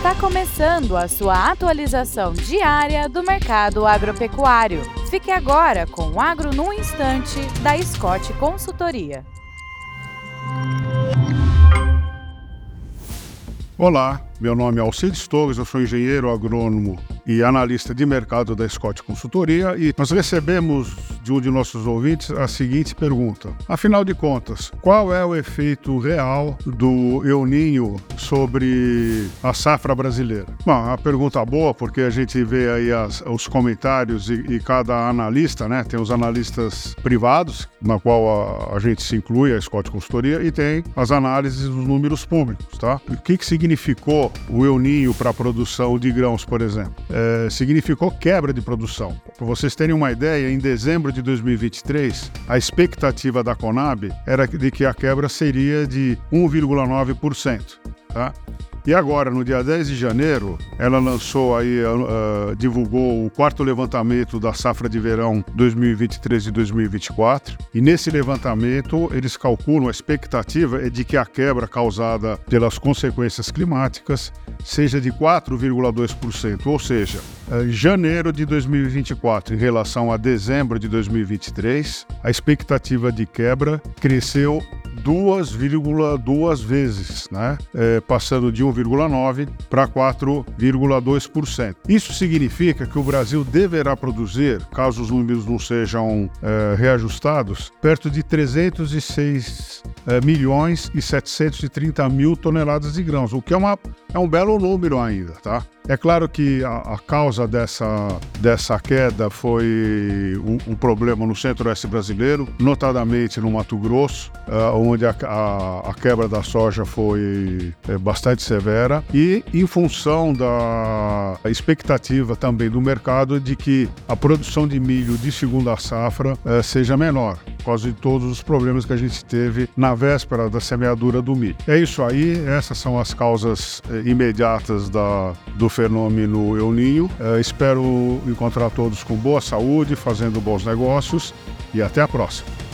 Está começando a sua atualização diária do mercado agropecuário. Fique agora com o Agro no Instante, da Scott Consultoria. Olá, meu nome é Alcides Torres, eu sou engenheiro agrônomo e analista de mercado da Scott Consultoria e nós recebemos de um de nossos ouvintes a seguinte pergunta: Afinal de contas, qual é o efeito real do El Ninho sobre a safra brasileira? Bom, a pergunta boa, porque a gente vê aí as, os comentários e, e, cada analista, né? Tem os analistas privados, na qual a, a, gente se inclui, a Scott Consultoria, e tem as análises dos números públicos, tá? O que, que significou o El Ninho para a produção de grãos, por exemplo? É, significou quebra de produção. Para vocês terem uma ideia, em dezembro de 2023, a expectativa da Conab era de que a quebra seria de 1,9%. Tá? E agora, no dia 10 de janeiro, ela lançou aí, uh, divulgou o quarto levantamento da safra de verão 2023 e 2024. E nesse levantamento, eles calculam, a expectativa é de que a quebra causada pelas consequências climáticas seja de 4,2%, ou seja, em janeiro de 2024 em relação a dezembro de 2023, a expectativa de quebra cresceu 2,2 vezes, né? É, passando de 1,9% para 4,2%. Isso significa que o Brasil deverá produzir, caso os números não sejam é, reajustados, perto de 306 é, milhões e 730 mil toneladas de grãos, o que é, uma, é um belo número ainda, tá? É claro que a, a causa dessa, dessa queda foi um, um problema no centro-oeste brasileiro, notadamente no Mato Grosso, uh, onde a, a, a, quebra da soja foi é, bastante severa, e em função da expectativa também do mercado de que a produção de milho de segunda safra uh, seja menor por causa de todos os problemas que a gente teve na véspera da semeadura do milho. É isso aí, essas são as causas eh, imediatas da, do fenômeno El Ninho. Eh, espero encontrar todos com boa saúde, fazendo bons negócios e até a próxima.